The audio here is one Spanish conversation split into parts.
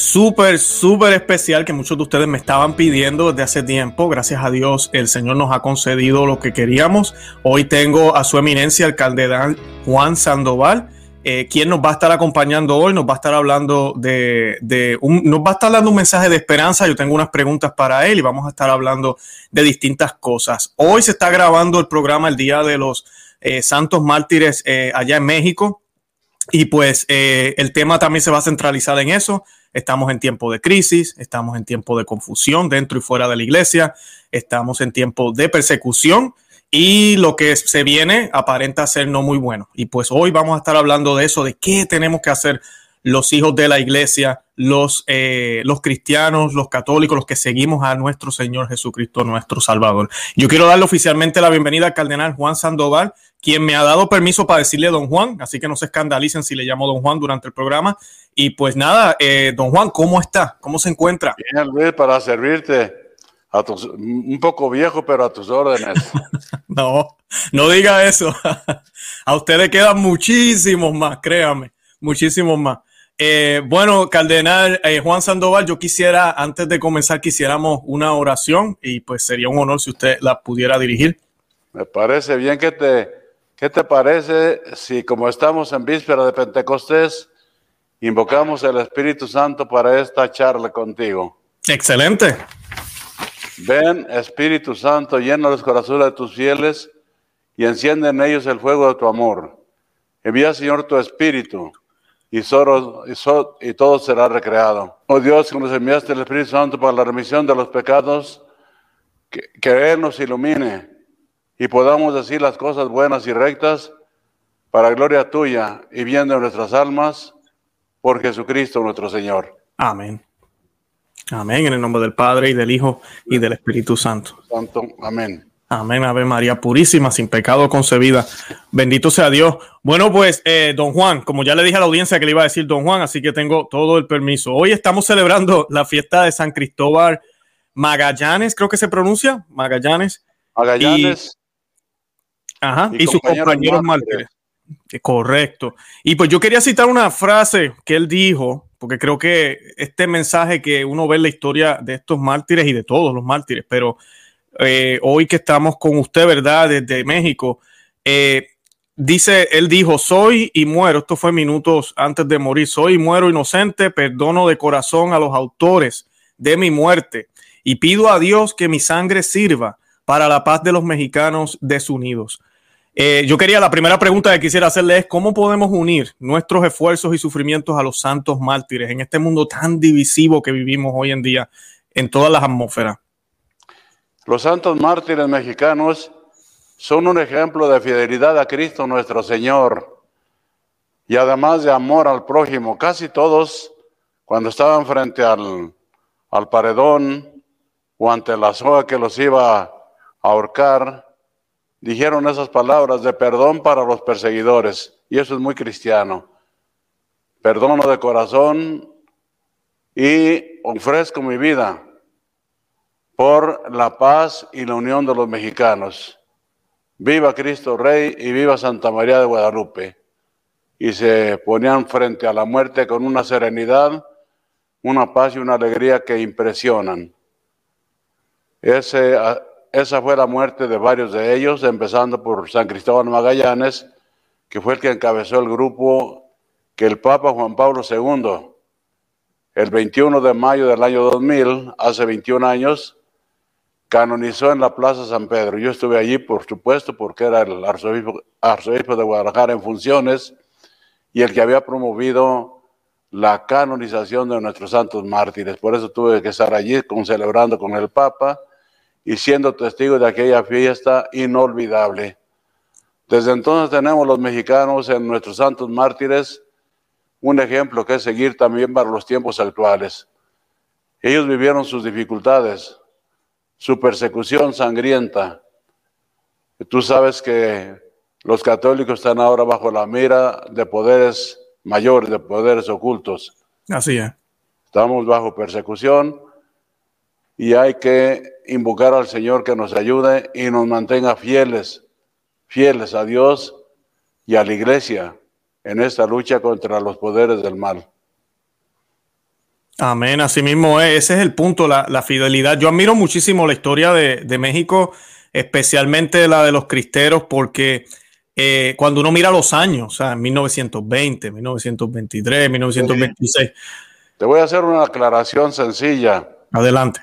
súper, súper especial que muchos de ustedes me estaban pidiendo desde hace tiempo. Gracias a Dios el Señor nos ha concedido lo que queríamos. Hoy tengo a su eminencia el cardenal Juan Sandoval. Eh, quien nos va a estar acompañando hoy, nos va a estar hablando de, de un, nos va a estar dando un mensaje de esperanza. Yo tengo unas preguntas para él y vamos a estar hablando de distintas cosas. Hoy se está grabando el programa el Día de los eh, Santos Mártires eh, allá en México y pues el tema también se va a centralizar en eso. Estamos en tiempo de crisis, estamos en tiempo de confusión dentro y fuera de la iglesia, estamos en tiempo de persecución y lo que se viene aparenta ser no muy bueno. Y pues hoy vamos a estar hablando de eso, de qué tenemos que hacer los hijos de la iglesia, los, eh, los cristianos, los católicos, los que seguimos a nuestro Señor Jesucristo, nuestro Salvador. Yo quiero darle oficialmente la bienvenida al cardenal Juan Sandoval, quien me ha dado permiso para decirle don Juan, así que no se escandalicen si le llamo don Juan durante el programa. Y pues nada, eh, don Juan, ¿cómo está? ¿Cómo se encuentra? Bien, Luis, para servirte. A tus, un poco viejo, pero a tus órdenes. no, no diga eso. a usted le quedan muchísimos más, créame, muchísimos más. Eh, bueno, Cardenal eh, Juan Sandoval, yo quisiera, antes de comenzar, quisiéramos una oración y pues sería un honor si usted la pudiera dirigir. Me parece bien que te, ¿qué te parece si como estamos en víspera de Pentecostés, invocamos el Espíritu Santo para esta charla contigo? Excelente. Ven, Espíritu Santo, llena los corazones de tus fieles y enciende en ellos el fuego de tu amor. Envía, Señor, tu Espíritu y, solo, y, so, y, todo será recreado. Oh Dios, que nos enviaste el Espíritu Santo para la remisión de los pecados, que, que Él nos ilumine y podamos decir las cosas buenas y rectas para gloria tuya y bien de nuestras almas, por Jesucristo nuestro Señor. Amén. Amén, en el nombre del Padre y del Hijo y del Espíritu Santo. Santo, amén. Amén, Ave María Purísima, sin pecado concebida. Bendito sea Dios. Bueno, pues, eh, don Juan, como ya le dije a la audiencia que le iba a decir don Juan, así que tengo todo el permiso. Hoy estamos celebrando la fiesta de San Cristóbal Magallanes, creo que se pronuncia, Magallanes. Magallanes. Y, ajá, y, y sus compañeros mártires. Correcto. Y pues yo quería citar una frase que él dijo, porque creo que este mensaje que uno ve en la historia de estos mártires y de todos los mártires, pero eh, hoy que estamos con usted, ¿verdad? Desde México, eh, dice, él dijo, soy y muero, esto fue minutos antes de morir, soy y muero inocente, perdono de corazón a los autores de mi muerte y pido a Dios que mi sangre sirva para la paz de los mexicanos desunidos. Eh, yo quería, la primera pregunta que quisiera hacerle es, ¿cómo podemos unir nuestros esfuerzos y sufrimientos a los santos mártires en este mundo tan divisivo que vivimos hoy en día en todas las atmósferas? Los santos mártires mexicanos son un ejemplo de fidelidad a Cristo nuestro Señor y además de amor al prójimo. Casi todos, cuando estaban frente al, al paredón o ante la soga que los iba a ahorcar, dijeron esas palabras de perdón para los perseguidores. Y eso es muy cristiano. Perdono de corazón y ofrezco mi vida por la paz y la unión de los mexicanos. Viva Cristo Rey y viva Santa María de Guadalupe. Y se ponían frente a la muerte con una serenidad, una paz y una alegría que impresionan. Esa fue la muerte de varios de ellos, empezando por San Cristóbal Magallanes, que fue el que encabezó el grupo que el Papa Juan Pablo II, el 21 de mayo del año 2000, hace 21 años, canonizó en la Plaza San Pedro. Yo estuve allí, por supuesto, porque era el arzobispo, de Guadalajara en funciones y el que había promovido la canonización de nuestros santos mártires. Por eso tuve que estar allí celebrando con el Papa y siendo testigo de aquella fiesta inolvidable. Desde entonces tenemos los mexicanos en nuestros santos mártires un ejemplo que seguir también para los tiempos actuales. Ellos vivieron sus dificultades, su persecución sangrienta, Tú sabes que los católicos están ahora bajo la mira de poderes mayores, de poderes ocultos. Así es. Estamos bajo persecución y hay que invocar al Señor que nos ayude y nos mantenga fieles, fieles a Dios y a la iglesia en esta lucha contra los poderes del mal. Amén, así mismo es. Ese es el punto, la, fidelidad. Yo admiro muchísimo la historia de, México, especialmente la de los cristeros, porque eh, cuando uno mira los años, o sea, 1920, 1923, 1926. Te voy a hacer una aclaración sencilla. Adelante.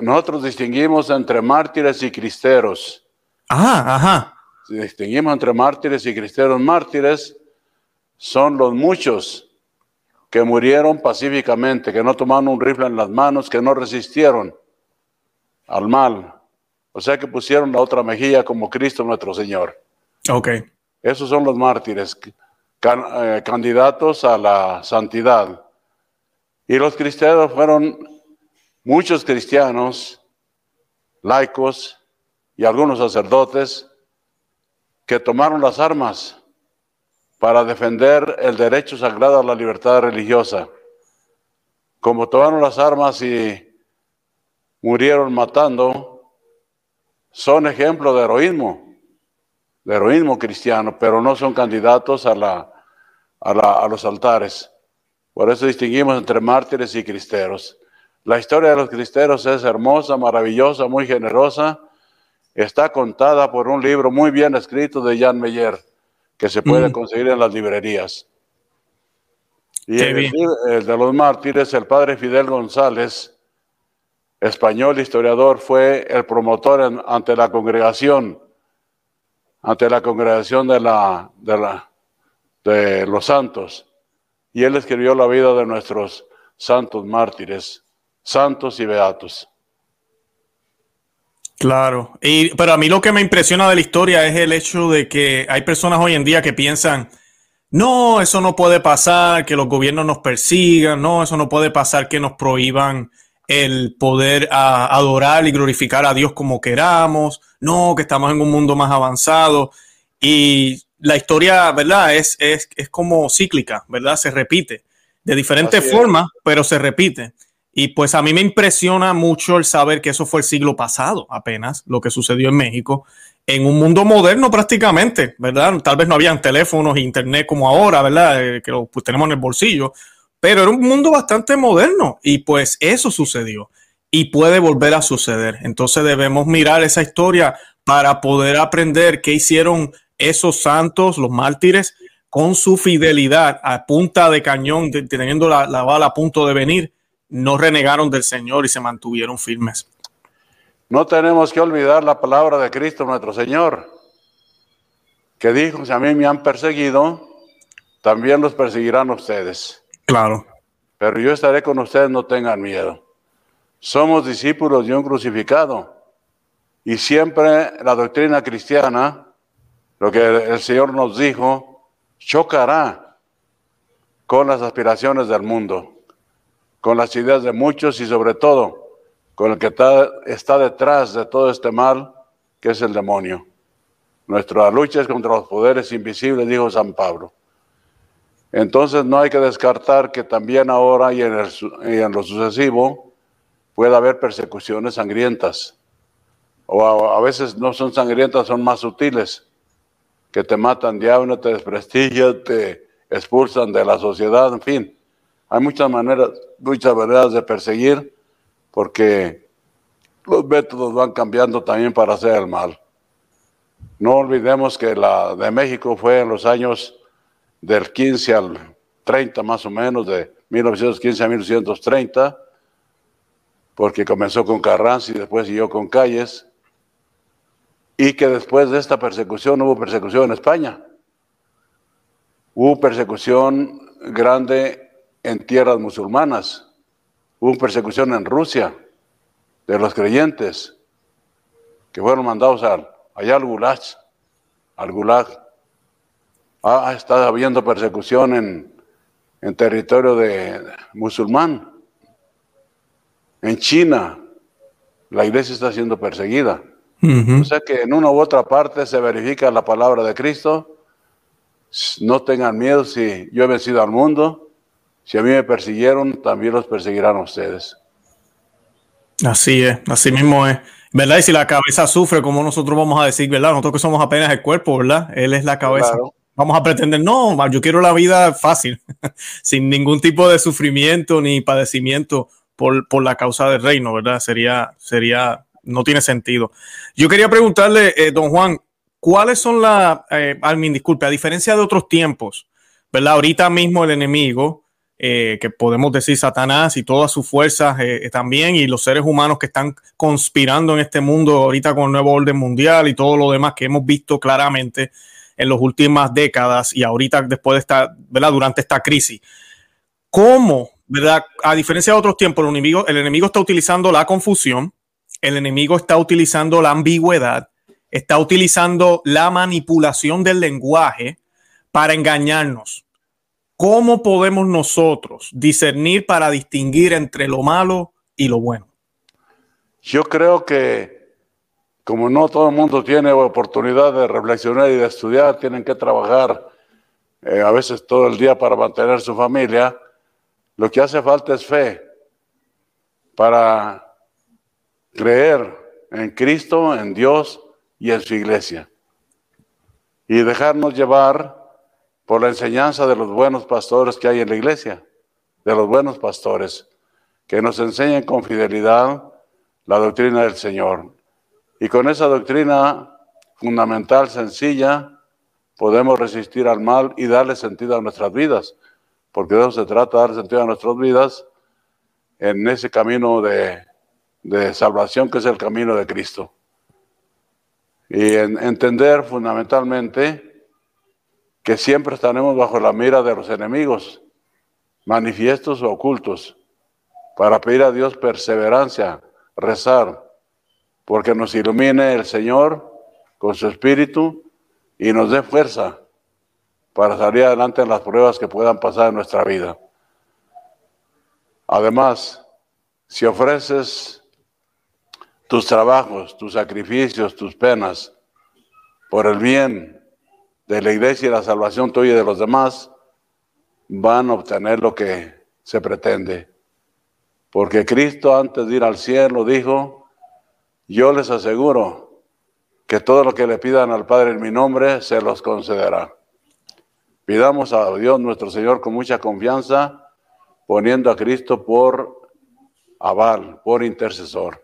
nosotros distinguimos entre mártires y cristeros. Ajá, ajá. Distinguimos entre mártires y cristeros. Mártires son los muchos que murieron pacíficamente, que no tomaron un rifle en las manos, que no resistieron al mal. O sea que pusieron la otra mejilla como Cristo nuestro Señor. Ok. Esos son los mártires, eh, candidatos a la santidad. Y los cristianos fueron muchos cristianos, laicos y algunos sacerdotes que tomaron las armas para defender el derecho sagrado a la libertad religiosa. Como tomaron las armas y murieron matando, son ejemplo de heroísmo, de heroísmo cristiano, pero no son candidatos a, la, a, los altares. Por eso distinguimos entre mártires y cristeros. La historia de los cristeros es hermosa, maravillosa, muy generosa. Está contada por un libro muy bien escrito de Jan Meyer que se puede mm. conseguir en las librerías. Y el, de los mártires, el padre Fidel González, español historiador, fue el promotor ante la congregación, ante la congregación de, la, de, la, de los santos. Y él escribió la vida de nuestros santos mártires, santos y beatos. Claro, y, pero a mí lo que me impresiona de la historia es el hecho de que hay personas hoy en día que piensan, no, eso no puede pasar, que los gobiernos nos persigan, no, eso no puede pasar, que nos prohíban el poder adorar y glorificar a Dios como queramos, no, que estamos en un mundo más avanzado. Y la historia, ¿verdad? Es, es, es como cíclica, ¿verdad? Se repite de diferentes formas, pero se repite. Y pues a mí me impresiona mucho el saber que eso fue el siglo pasado apenas, lo que sucedió en México, en un mundo moderno prácticamente, ¿verdad? Tal vez no habían teléfonos internet como ahora, ¿verdad? Eh, que lo pues, tenemos en el bolsillo, pero era un mundo bastante moderno y pues eso sucedió y puede volver a suceder. Entonces debemos mirar esa historia para poder aprender qué hicieron esos santos, los mártires, con su fidelidad a punta de cañón, teniendo la bala a punto de venir no renegaron del Señor y se mantuvieron firmes. No tenemos que olvidar la palabra de Cristo nuestro Señor, que dijo, si a mí me han perseguido, también los perseguirán ustedes. Claro. Pero yo estaré con ustedes, no tengan miedo. Somos discípulos de un crucificado. Y siempre la doctrina cristiana, lo que el Señor nos dijo, chocará con las aspiraciones del mundo con las ideas de muchos y sobre todo con el que está, detrás de todo este mal, que es el demonio. Nuestra lucha es contra los poderes invisibles, dijo San Pablo. Entonces no hay que descartar que también ahora y en, en lo sucesivo pueda haber persecuciones sangrientas. O a, veces no son sangrientas, son más sutiles, que te matan diablo, te desprestigian, te expulsan de la sociedad, en fin. Hay muchas maneras, muchas maneras de perseguir porque los métodos van cambiando también para hacer el mal. No olvidemos que la de México fue en los años del 15 al 30 más o menos, de 1915 a 1930, porque comenzó con Carranza y después siguió con Calles, y que después de esta persecución hubo persecución en España. Hubo persecución grande en tierras musulmanas. Hubo persecución en Rusia de los creyentes que fueron mandados allá al Gulag. Al Gulag. Ha, estado habiendo persecución en, en territorio de, musulmán. En China, la iglesia está siendo perseguida. O sea que en una u otra parte se verifica la palabra de Cristo. No tengan miedo si yo he vencido al mundo. Si a mí me persiguieron, también los perseguirán a ustedes. Así es, así mismo es. ¿Verdad? Y si la cabeza sufre, como nosotros vamos a decir, ¿verdad? Nosotros que somos apenas el cuerpo, ¿verdad? Él es la cabeza. Vamos a pretender, no, yo quiero la vida fácil, sin ningún tipo de sufrimiento ni padecimiento por, por la causa del reino, ¿verdad? Sería, sería no tiene sentido. Yo quería preguntarle, eh, don Juan, ¿cuáles son las, eh, Almin, disculpe, a diferencia de otros tiempos, ¿verdad? Ahorita mismo el enemigo, eh, que podemos decir Satanás y todas sus fuerzas también, y los seres humanos que están conspirando en este mundo ahorita con el nuevo orden mundial y todo lo demás que hemos visto claramente en las últimas décadas y ahorita después de esta, ¿verdad? Durante esta crisis. ¿Cómo, verdad? A diferencia de otros tiempos, el enemigo, el enemigo está utilizando la confusión, el enemigo está utilizando la ambigüedad, está utilizando la manipulación del lenguaje para engañarnos. ¿Cómo podemos nosotros discernir para distinguir entre lo malo y lo bueno? Yo creo que como no todo el mundo tiene oportunidad de reflexionar y de estudiar, tienen que trabajar eh, a veces todo el día para mantener su familia, lo que hace falta es fe para creer en Cristo, en Dios y en su iglesia. Y dejarnos llevar por la enseñanza de los buenos pastores que hay en la iglesia, de los buenos pastores, que nos enseñen con fidelidad la doctrina del Señor. Y con esa doctrina fundamental, sencilla, podemos resistir al mal y darle sentido a nuestras vidas, porque de eso se trata, dar sentido a nuestras vidas en ese camino de de salvación que es el camino de Cristo. Y entender fundamentalmente que siempre estaremos bajo la mira de los enemigos, manifiestos o ocultos, para pedir a Dios perseverancia, rezar, porque nos ilumine el Señor con su espíritu y nos dé fuerza para salir adelante en las pruebas que puedan pasar en nuestra vida. Además, si ofreces tus trabajos, tus sacrificios, tus penas, por el bien de la iglesia y la salvación tuya de los demás, van a obtener lo que se pretende. Porque Cristo antes de ir al cielo dijo, yo les aseguro que todo lo que le pidan al Padre en mi nombre se los concederá. Pidamos a Dios nuestro Señor con mucha confianza, poniendo a Cristo por aval, por intercesor.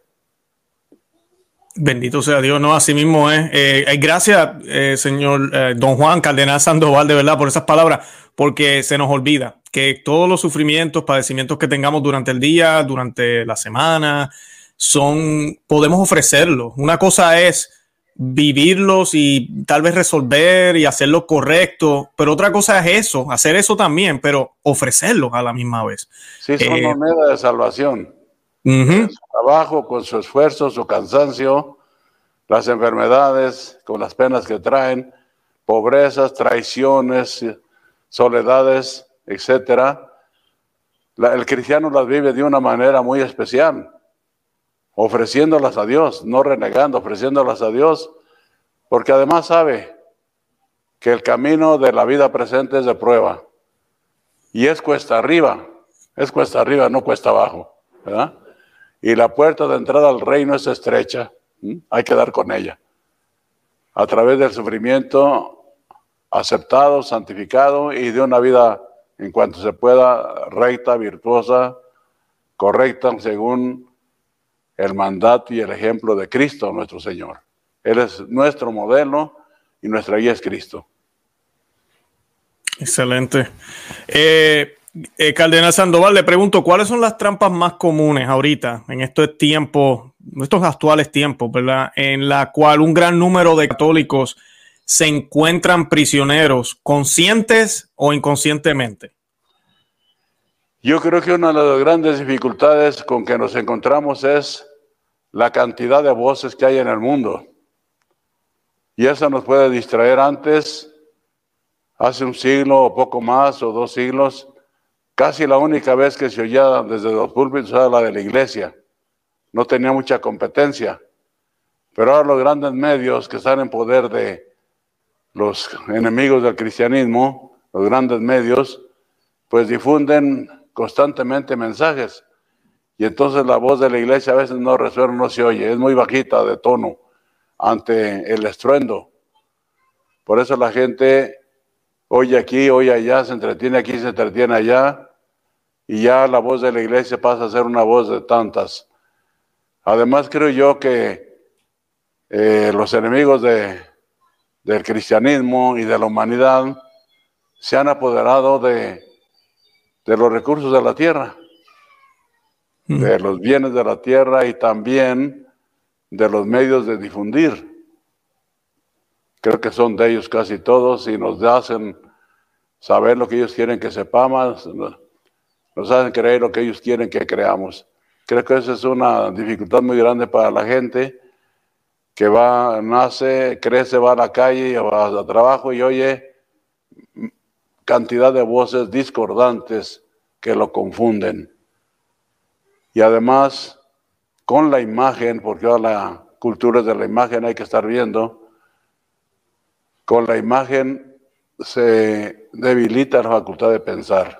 Bendito sea Dios, no, así mismo es. Eh, eh, gracias, eh, señor don Juan Cardenal Sandoval, de verdad, por esas palabras, porque se nos olvida que todos los sufrimientos, padecimientos que tengamos durante el día, durante la semana, son, podemos ofrecerlos. Una cosa es vivirlos y tal vez resolver y hacerlo correcto, pero otra cosa es eso, hacer eso también, pero ofrecerlos a la misma vez. Sí, son moneda de salvación su trabajo, con su esfuerzo, su cansancio, las enfermedades, con las penas que traen, pobrezas, traiciones, soledades, etcétera. el cristiano las vive de una manera muy especial, ofreciéndolas a Dios, no renegando, ofreciéndolas a Dios, porque además sabe que el camino de la vida presente es de prueba y es cuesta arriba, es cuesta arriba, no cuesta abajo, ¿verdad? Y la puerta de entrada al reino es estrecha. Hay que dar con ella. A través del sufrimiento aceptado, santificado y de una vida en cuanto se pueda recta, virtuosa, correcta según el mandato y el ejemplo de Cristo nuestro Señor. Él es nuestro modelo y nuestra guía es Cristo. Excelente. Eh, eh, Cardenal Sandoval, le pregunto, ¿cuáles son las trampas más comunes ahorita, en estos tiempos, estos actuales tiempos, ¿verdad? En la cual un gran número de católicos se encuentran prisioneros, conscientes o inconscientemente. Yo creo que una de las grandes dificultades con que nos encontramos es la cantidad de voces que hay en el mundo. Y eso nos puede distraer antes, hace un siglo o poco más, o dos siglos, Casi la única vez que se oía desde los púlpitos era la de la iglesia. No tenía mucha competencia. Pero ahora los grandes medios que están en poder de los enemigos del cristianismo, los grandes medios, pues difunden constantemente mensajes. Y entonces la voz de la iglesia a veces no resuena, no se oye, es muy bajita de tono ante el estruendo. Por eso la gente oye aquí, oye allá, se entretiene aquí, se entretiene allá, y ya la voz de la iglesia pasa a ser una voz de tantas. Además creo yo que eh, los enemigos de, del cristianismo y de la humanidad se han apoderado de, de los recursos de la tierra, mm. de los bienes de la tierra y también de los medios de difundir. Creo que son de ellos casi todos y nos hacen saber lo que ellos quieren que sepamos, nos hacen creer lo que ellos quieren que creamos. Creo que esa es una dificultad muy grande para la gente que va, nace, crece, va a la calle, va a trabajo y oye cantidad de voces discordantes que lo confunden. Y además, con la imagen, porque ahora la cultura de la imagen hay que estar viendo, con la imagen se debilita la facultad de pensar,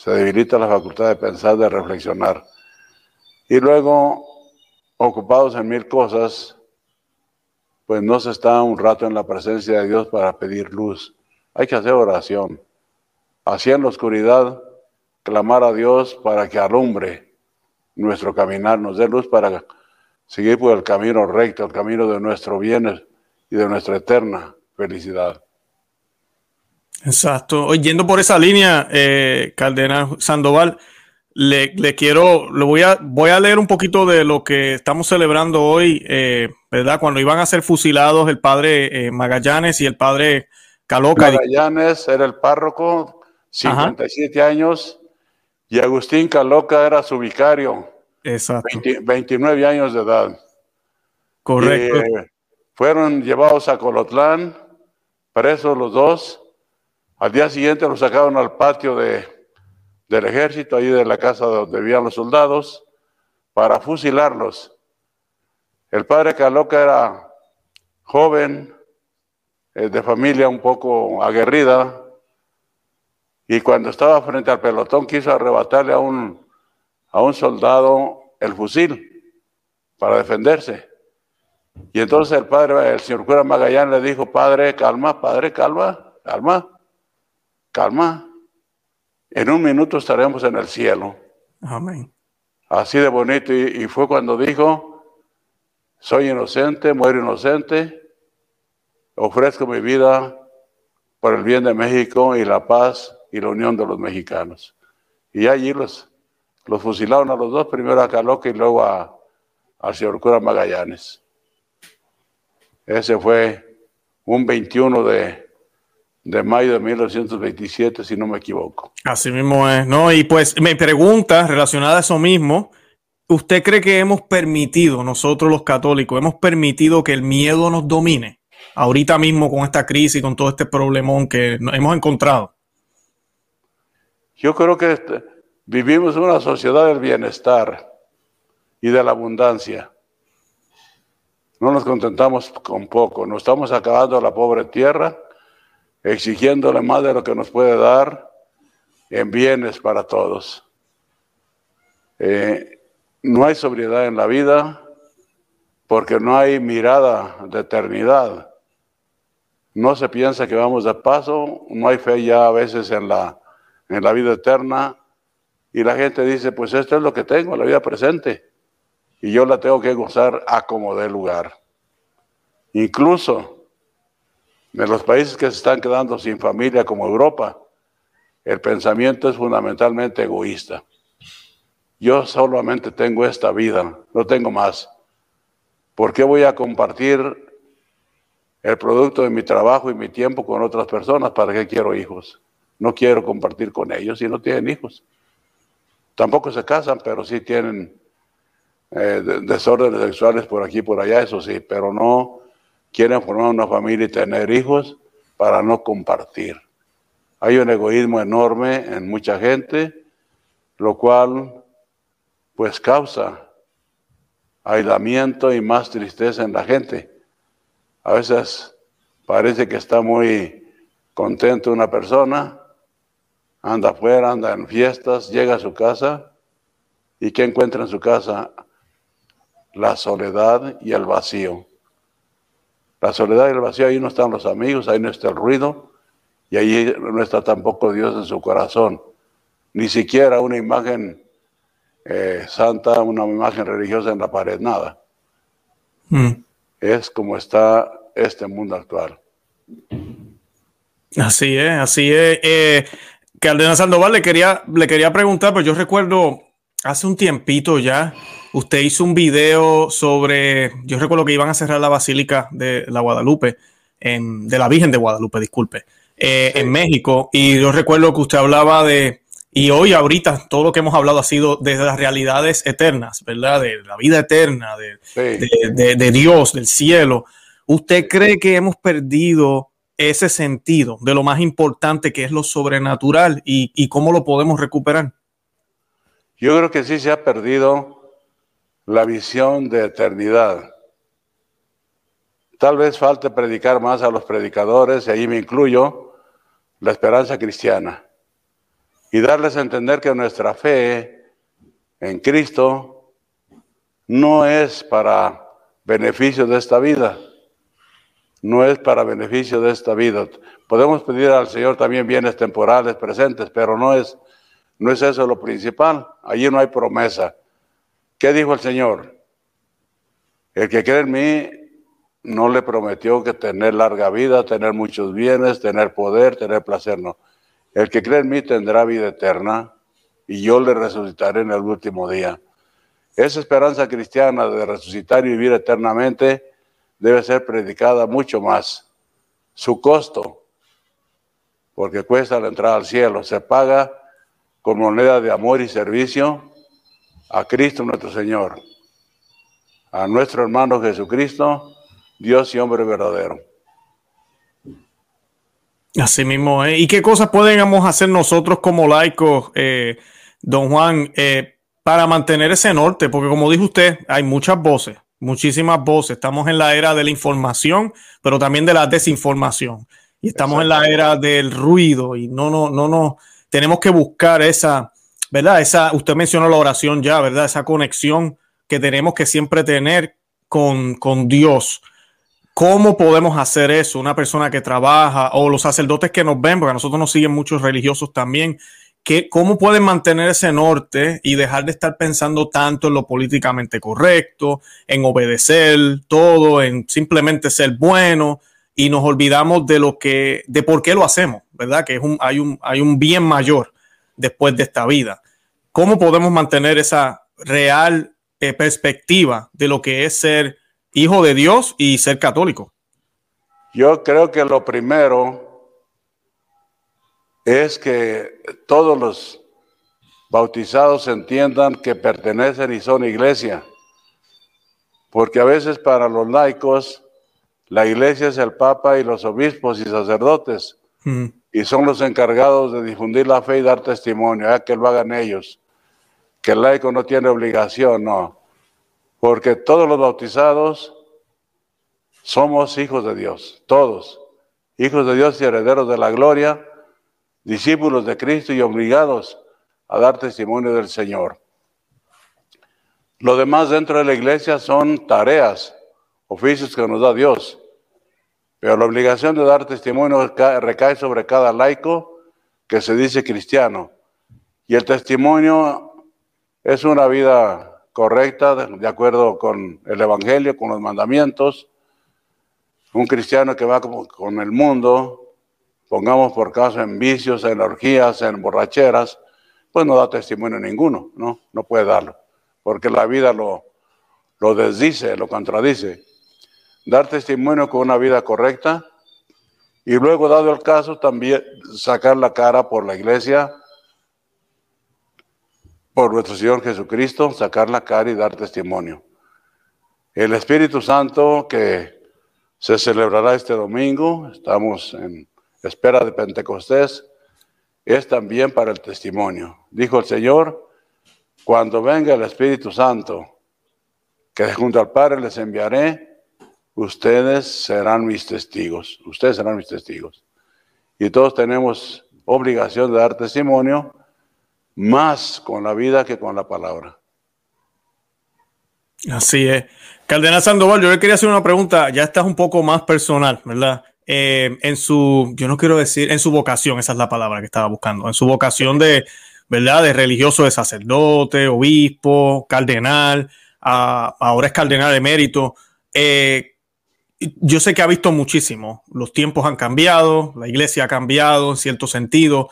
se debilita la facultad de pensar, de reflexionar. Y luego ocupados en mil cosas, pues no se está un rato en la presencia de Dios para pedir luz. Hay que hacer oración. Así en la oscuridad, clamar a Dios para que alumbre nuestro caminar, nos dé luz para seguir por el camino recto, el camino de nuestro bien y de nuestra eterna felicidad. Exacto. Oyendo por esa línea, eh, Cardenal Sandoval, le, quiero, le voy a, voy a leer un poquito de lo que estamos celebrando hoy, eh, ¿verdad? Cuando iban a ser fusilados el padre eh, Magallanes y el padre Caloca. Magallanes era el párroco, 57 años, y Agustín Caloca era su vicario. Exacto. 29 años de edad. Correcto. Eh, fueron llevados a Colotlán, presos los dos. Al día siguiente los sacaron al patio de, del ejército, ahí de la casa donde vivían los soldados, para fusilarlos. El padre Caloca era joven, eh, de familia un poco aguerrida, y cuando estaba frente al pelotón quiso arrebatarle a un, a un soldado el fusil para defenderse. Y entonces el padre, el señor cura Magallán le dijo, padre, calma, padre, calma, calma, calma. En un minuto estaremos en el cielo. Amén. Así de bonito. Y, fue cuando dijo, soy inocente, muero inocente, ofrezco mi vida por el bien de México y la paz y la unión de los mexicanos. Y allí los, los fusilaron a los dos, primero a Caloca y luego a, al señor cura Magallanes. Ese fue un 21 de, de mayo de 1927, si no me equivoco. Así mismo es, ¿no? Y pues me pregunta relacionada a eso mismo, ¿usted cree que hemos permitido, nosotros los católicos, hemos permitido que el miedo nos domine? Ahorita mismo con esta crisis, con todo este problemón que hemos encontrado. Yo creo que este, vivimos en una sociedad del bienestar y de la abundancia. No nos contentamos con poco, nos estamos acabando la pobre tierra exigiéndole más de lo que nos puede dar en bienes para todos. Eh, no hay sobriedad en la vida porque no hay mirada de eternidad. No se piensa que vamos de paso, no hay fe ya a veces en la, en la vida eterna y la gente dice, pues esto es lo que tengo, la vida presente, y yo la tengo que gozar a como dé lugar. Incluso en los países que se están quedando sin familia como Europa, el pensamiento es fundamentalmente egoísta. Yo solamente tengo esta vida, no tengo más. ¿Por qué voy a compartir el producto de mi trabajo y mi tiempo con otras personas? ¿Para qué quiero hijos? No quiero compartir con ellos si no tienen hijos. Tampoco se casan, pero sí tienen eh, desórdenes sexuales por aquí y por allá, eso sí, pero no quieren formar una familia y tener hijos para no compartir. Hay un egoísmo enorme en mucha gente, lo cual pues causa aislamiento y más tristeza en la gente. A veces parece que está muy contento una persona, anda afuera, anda en fiestas, llega a su casa y ¿qué encuentra en su casa? La soledad y el vacío. La soledad y el vacío, ahí no están los amigos, ahí no está el ruido y ahí no está tampoco Dios en su corazón. Ni siquiera una imagen eh, santa, una imagen religiosa en la pared, nada. Mm. Es como está este mundo actual. Así es, así es. Eh, Caldena Sandoval le quería, le quería preguntar, pero yo recuerdo hace un tiempito ya, usted hizo un video sobre, yo recuerdo que iban a cerrar la Basílica de la Guadalupe, de la Virgen de Guadalupe, disculpe, eh, en México, y yo recuerdo que usted hablaba de, y hoy ahorita todo lo que hemos hablado ha sido de las realidades eternas, ¿verdad? De la vida eterna, de, de Dios, del cielo. ¿Usted cree que hemos perdido ese sentido de lo más importante que es lo sobrenatural y, cómo lo podemos recuperar? Yo creo que sí se ha perdido la visión de eternidad. Tal vez falte predicar más a los predicadores, y ahí me incluyo, la esperanza cristiana. Y darles a entender que nuestra fe en Cristo no es para beneficio de esta vida, no es para beneficio de esta vida. Podemos pedir al Señor también bienes temporales presentes, pero no es, no es eso lo principal. Allí no hay promesa. ¿Qué dijo el Señor? El que cree en mí no le prometió que tener larga vida, tener muchos bienes, tener poder, tener placer, no. El que cree en mí tendrá vida eterna y yo le resucitaré en el último día. Esa esperanza cristiana de resucitar y vivir eternamente debe ser predicada mucho más. Su costo, porque cuesta la entrada al cielo, se paga con moneda de amor y servicio a Cristo nuestro Señor, a nuestro hermano Jesucristo, Dios y hombre verdadero. Así mismo, ¿eh? ¿y qué cosas podemos hacer nosotros como laicos, eh, don Juan, eh, para mantener ese norte? Porque como dijo usted, hay muchas voces, muchísimas voces. Estamos en la era de la información, pero también de la desinformación. Y estamos en la era del ruido y no, no, no, no. Tenemos que buscar esa, ¿verdad? Esa, usted mencionó la oración ya, ¿verdad? Esa conexión que tenemos que siempre tener con, con Dios. ¿Cómo podemos hacer eso? Una persona que trabaja o los sacerdotes que nos ven, porque a nosotros nos siguen muchos religiosos también, ¿Cómo pueden mantener ese norte y dejar de estar pensando tanto en lo políticamente correcto, en obedecer todo, en simplemente ser bueno y nos olvidamos de lo que, de por qué lo hacemos, ¿verdad? Que es un, hay, un, hay un bien mayor después de esta vida. ¿Cómo podemos mantener esa real eh, perspectiva de lo que es ser hijo de Dios y ser católico? Yo creo que lo primero es que todos los bautizados entiendan que pertenecen y son iglesia. Porque a veces para los laicos la iglesia es el papa y los obispos y sacerdotes. Mm. Y son los encargados de difundir la fe y dar testimonio, ya que lo hagan ellos. Que el laico no tiene obligación, no. Porque todos los bautizados somos hijos de Dios, todos. Hijos de Dios y herederos de la gloria discípulos de Cristo y obligados a dar testimonio del Señor. Lo demás dentro de la iglesia son tareas, oficios que nos da Dios. Pero la obligación de dar testimonio recae sobre cada laico que se dice cristiano. Y el testimonio es una vida correcta, de acuerdo con el Evangelio, con los mandamientos. Un cristiano que va con el mundo pongamos por caso en vicios, en orgías, en borracheras, pues no da testimonio ninguno, ¿no? No puede darlo, porque la vida lo, lo desdice, lo contradice. Dar testimonio con una vida correcta y luego, dado el caso, también sacar la cara por la iglesia, por nuestro Señor Jesucristo, sacar la cara y dar testimonio. El Espíritu Santo que se celebrará este domingo, estamos en espera de Pentecostés, es también para el testimonio. Dijo el Señor, cuando venga el Espíritu Santo, que junto al Padre les enviaré, ustedes serán mis testigos, ustedes serán mis testigos. Y todos tenemos obligación de dar testimonio más con la vida que con la palabra. Así es. Cardenal Sandoval, yo le quería hacer una pregunta, ya estás un poco más personal, ¿verdad? Eh, en su, yo no quiero decir, en su vocación, esa es la palabra que estaba buscando, en su vocación de, ¿verdad? De religioso, de sacerdote, obispo, cardenal, ahora es cardenal de mérito. Eh, yo sé que ha visto muchísimo, los tiempos han cambiado, la iglesia ha cambiado en cierto sentido.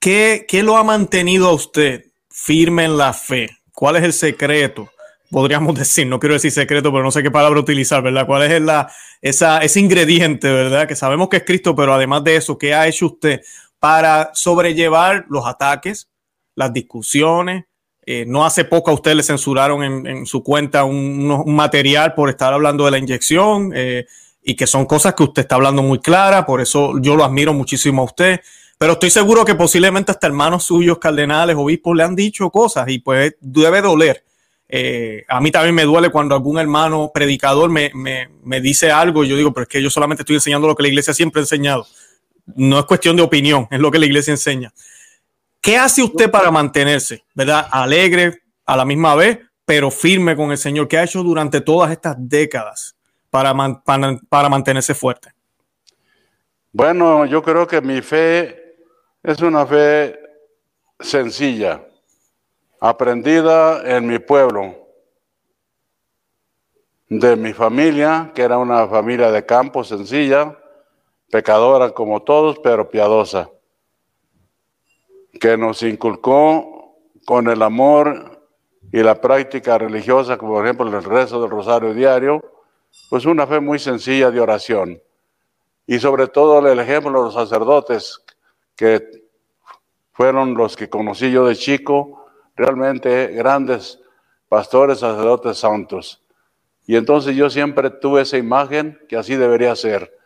¿qué, ¿Qué lo ha mantenido a usted firme en la fe? ¿Cuál es el secreto? Podríamos decir, no quiero decir secreto, pero no sé qué palabra utilizar, ¿verdad? ¿Cuál es la, esa, ese ingrediente, ¿verdad? Que sabemos que es Cristo, pero además de eso, ¿qué ha hecho usted para sobrellevar los ataques, las discusiones? Eh, no hace poco a usted le censuraron en, su cuenta un, material por estar hablando de la inyección eh, y que son cosas que usted está hablando muy clara, por eso yo lo admiro muchísimo a usted. Pero estoy seguro que posiblemente hasta hermanos suyos, cardenales, obispos, le han dicho cosas y pues debe doler. Eh, a mí también me duele cuando algún hermano predicador me, dice algo y yo digo, pero es que yo solamente estoy enseñando lo que la iglesia siempre ha enseñado. No es cuestión de opinión, es lo que la iglesia enseña. ¿Qué hace usted para mantenerse, verdad? Alegre a la misma vez, pero firme con el Señor. ¿Qué ha hecho durante todas estas décadas para, para mantenerse fuerte? Bueno, yo creo que mi fe es una fe sencilla, aprendida en mi pueblo, de mi familia, que era una familia de campo sencilla, pecadora como todos, pero piadosa, que nos inculcó con el amor y la práctica religiosa, como por ejemplo el rezo del rosario diario, pues una fe muy sencilla de oración. Y sobre todo el ejemplo de los sacerdotes que fueron los que conocí yo de chico, realmente grandes pastores, sacerdotes santos. Y entonces yo siempre tuve esa imagen que así debería ser.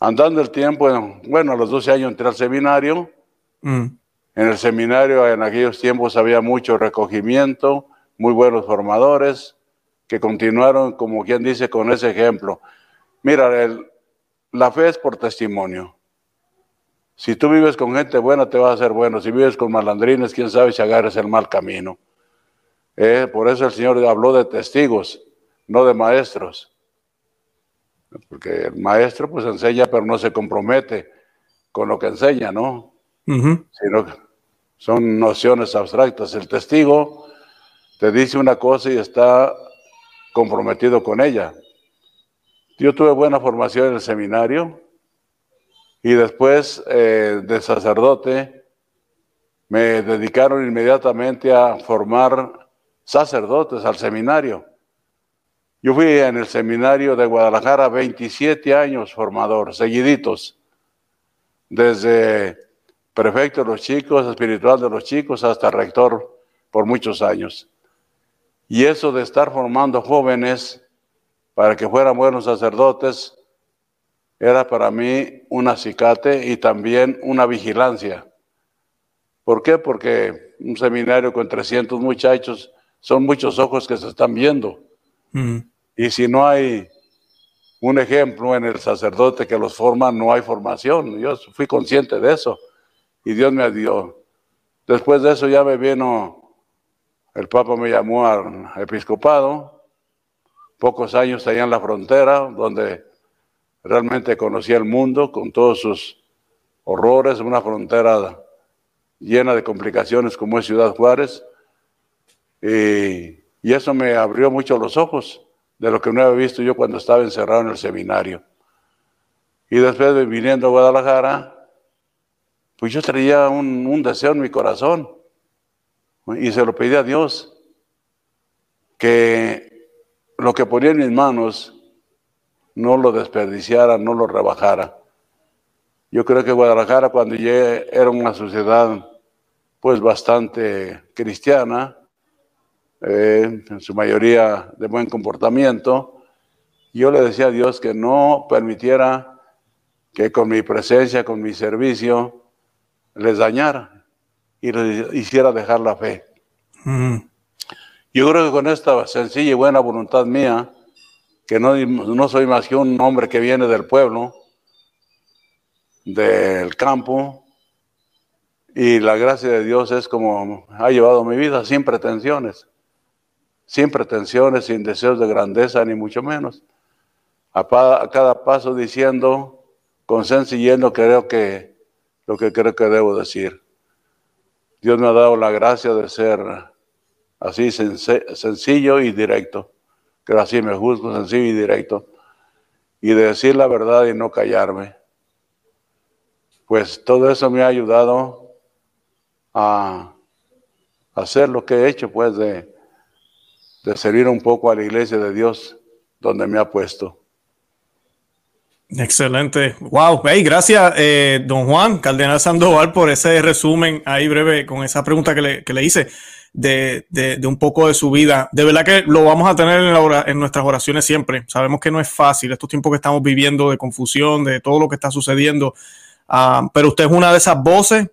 Andando el tiempo, bueno, a los 12 años entré al seminario. Mm. En el seminario en aquellos tiempos había mucho recogimiento, muy buenos formadores que continuaron, como quien dice, con ese ejemplo. Mira, la fe es por testimonio. Si tú vives con gente buena, te va a hacer bueno. Si vives con malandrines, quién sabe si agarres el mal camino. Eh, por eso el Señor habló de testigos, no de maestros. Porque el maestro pues enseña, pero no se compromete con lo que enseña, ¿no? Sino que son nociones abstractas. El testigo te dice una cosa y está comprometido con ella. Yo tuve buena formación en el seminario, y después eh, de sacerdote me dedicaron inmediatamente a formar sacerdotes al seminario. Yo fui en el seminario de Guadalajara 27 años formador, seguiditos, desde prefecto de los chicos, espiritual de los chicos, hasta rector por muchos años. Y eso de estar formando jóvenes para que fueran buenos sacerdotes, era para mí un acicate y también una vigilancia. ¿Por qué? Porque un seminario con 300 muchachos son muchos ojos que se están viendo. Y si no hay un ejemplo en el sacerdote que los forma, no hay formación. Yo fui consciente de eso y Dios me dio. Después de eso ya me vino, el Papa me llamó al episcopado, pocos años allá en la frontera, donde realmente conocía el mundo con todos sus horrores, una frontera llena de complicaciones como es Ciudad Juárez. Y, eso me abrió mucho los ojos de lo que no había visto yo cuando estaba encerrado en el seminario. Y después de viniendo a Guadalajara, pues yo traía un, deseo en mi corazón y se lo pedí a Dios, que lo que ponía en mis manos no lo desperdiciara, no lo rebajara. Yo creo que Guadalajara cuando llegué era una sociedad pues bastante cristiana, eh, en su mayoría de buen comportamiento. Yo le decía a Dios que no permitiera que con mi presencia, con mi servicio, les dañara y les hiciera dejar la fe. Yo creo que con esta sencilla y buena voluntad mía, que no, no soy más que un hombre que viene del pueblo, del campo, y la gracia de Dios es como ha llevado mi vida, sin pretensiones, sin pretensiones, sin deseos de grandeza, ni mucho menos. A, cada paso diciendo con sencillez creo que, lo que creo que debo decir. Dios me ha dado la gracia de ser así sencillo y directo, que así me juzgo, sencillo y directo, y de decir la verdad y no callarme. Pues todo eso me ha ayudado a hacer lo que he hecho, pues de, de servir un poco a la iglesia de Dios donde me ha puesto. Excelente. Wow. Hey, gracias, eh, don Juan Cardenal Sandoval, por ese resumen ahí breve con esa pregunta que le, que le hice de, de, un poco de su vida. De verdad que lo vamos a tener en, la en, nuestras oraciones siempre. Sabemos que no es fácil estos tiempos que estamos viviendo de confusión, de todo lo que está sucediendo. Uh, pero usted es una de esas voces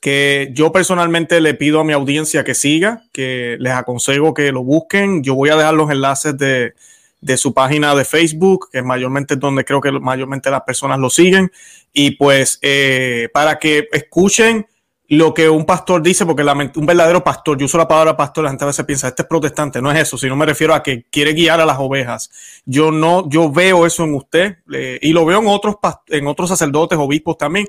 que yo personalmente le pido a mi audiencia que siga, que les aconsejo que lo busquen. Yo voy a dejar los enlaces de, de su página de Facebook, que mayormente es donde creo que mayormente las personas lo siguen, y pues eh, para que escuchen lo que un pastor dice, porque un verdadero pastor, yo uso la palabra pastor, la gente a veces piensa, este es protestante, no es eso, sino me refiero a que quiere guiar a las ovejas. Yo no, yo veo eso en usted, eh, y lo veo en otros, en otros sacerdotes, obispos también,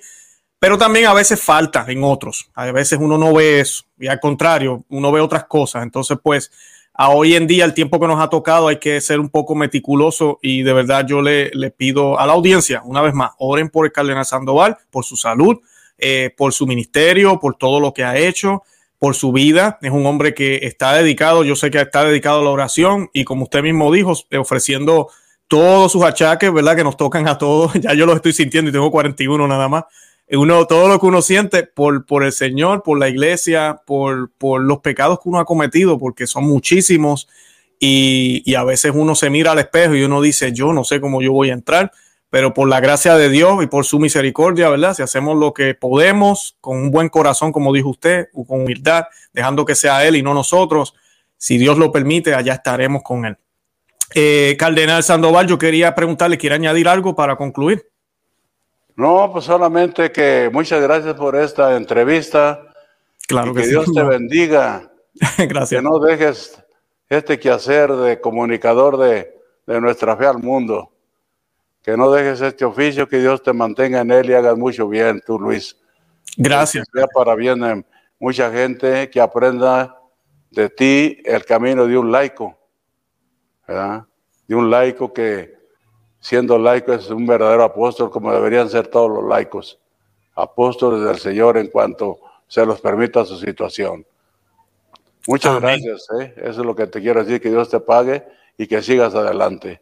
pero también a veces falta en otros. A veces uno no ve eso y al contrario, uno ve otras cosas. Entonces, pues, a hoy en día, el tiempo que nos ha tocado, hay que ser un poco meticuloso y de verdad yo le, le pido a la audiencia, una vez más, oren por el Cardenal Sandoval, por su salud, eh, por su ministerio, por todo lo que ha hecho, por su vida. Es un hombre que está dedicado, yo sé que está dedicado a la oración y como usted mismo dijo, ofreciendo todos sus achaques, ¿verdad? Que nos tocan a todos. Ya yo los estoy sintiendo y tengo 41 nada más uno, todo lo que uno siente por, por el Señor, por la iglesia, por, por los pecados que uno ha cometido, porque son muchísimos. Y, y, a veces uno se mira al espejo y uno dice, yo no sé cómo yo voy a entrar, pero por la gracia de Dios y por su misericordia, ¿verdad? Si hacemos lo que podemos con un buen corazón, como dijo usted, o con humildad, dejando que sea Él y no nosotros, si Dios lo permite, allá estaremos con Él. Eh, Cardenal Sandoval, yo quería preguntarle, ¿quiere añadir algo para concluir? No, pues solamente que muchas gracias por esta entrevista. Claro que, Dios te bendiga. gracias. Que no dejes este quehacer de comunicador de, de, nuestra fe al mundo. Que no dejes este oficio, que Dios te mantenga en él y hagas mucho bien, tú, Luis. Gracias. Que sea para bien de mucha gente que aprenda de ti el camino de un laico. ¿verdad? De un laico que siendo laico es un verdadero apóstol como deberían ser todos los laicos, apóstoles del Señor en cuanto se los permita su situación. Muchas gracias, ¿eh? eso es lo que te quiero decir, que Dios te pague y que sigas adelante.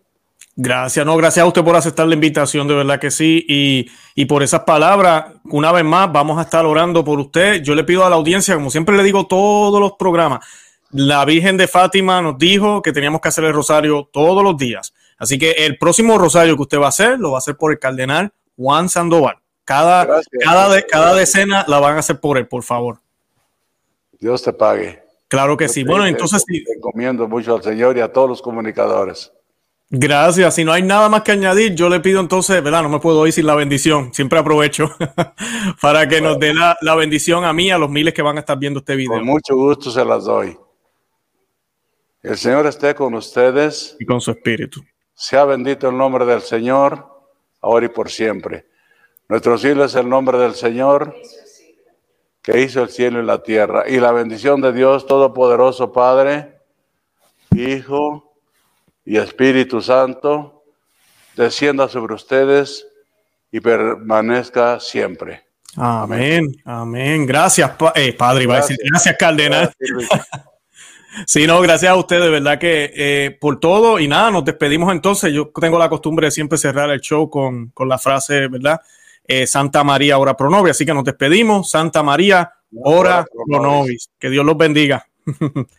Gracias, no, gracias a usted por aceptar la invitación, de verdad que sí, y, y, por esas palabras, una vez más, vamos a estar orando por usted. Yo le pido a la audiencia, como siempre le digo todos los programas, la Virgen de Fátima nos dijo que teníamos que hacer el rosario todos los días. Así que el próximo rosario que usted va a hacer, lo va a hacer por el cardenal Juan Sandoval. Cada, cada, de, cada decena la van a hacer por él, por favor. Dios te pague. Claro que sí. Bueno, entonces sí. Recomiendo mucho al Señor y a todos los comunicadores. Gracias. Si no hay nada más que añadir, yo le pido entonces, ¿verdad? No me puedo ir sin la bendición. Siempre aprovecho para que nos dé la, la, bendición a mí, a los miles que van a estar viendo este video. Con mucho gusto se las doy. El Señor esté con ustedes. Y con su espíritu. Sea bendito el nombre del Señor, ahora y por siempre. Nuestro cielo es el nombre del Señor, que hizo el cielo y la tierra. Y la bendición de Dios Todopoderoso, Padre, Hijo y Espíritu Santo, descienda sobre ustedes y permanezca siempre. Amén, amén. Gracias, eh, Padre. Gracias, gracias Cardenal. Sí, no, gracias a usted, de verdad que eh, por todo y nada, nos despedimos entonces. Yo tengo la costumbre de siempre cerrar el show con, con la frase, ¿verdad? Eh, Santa María, ora pro nobis. Así que nos despedimos. Santa María, ora pro nobis. Que Dios los bendiga.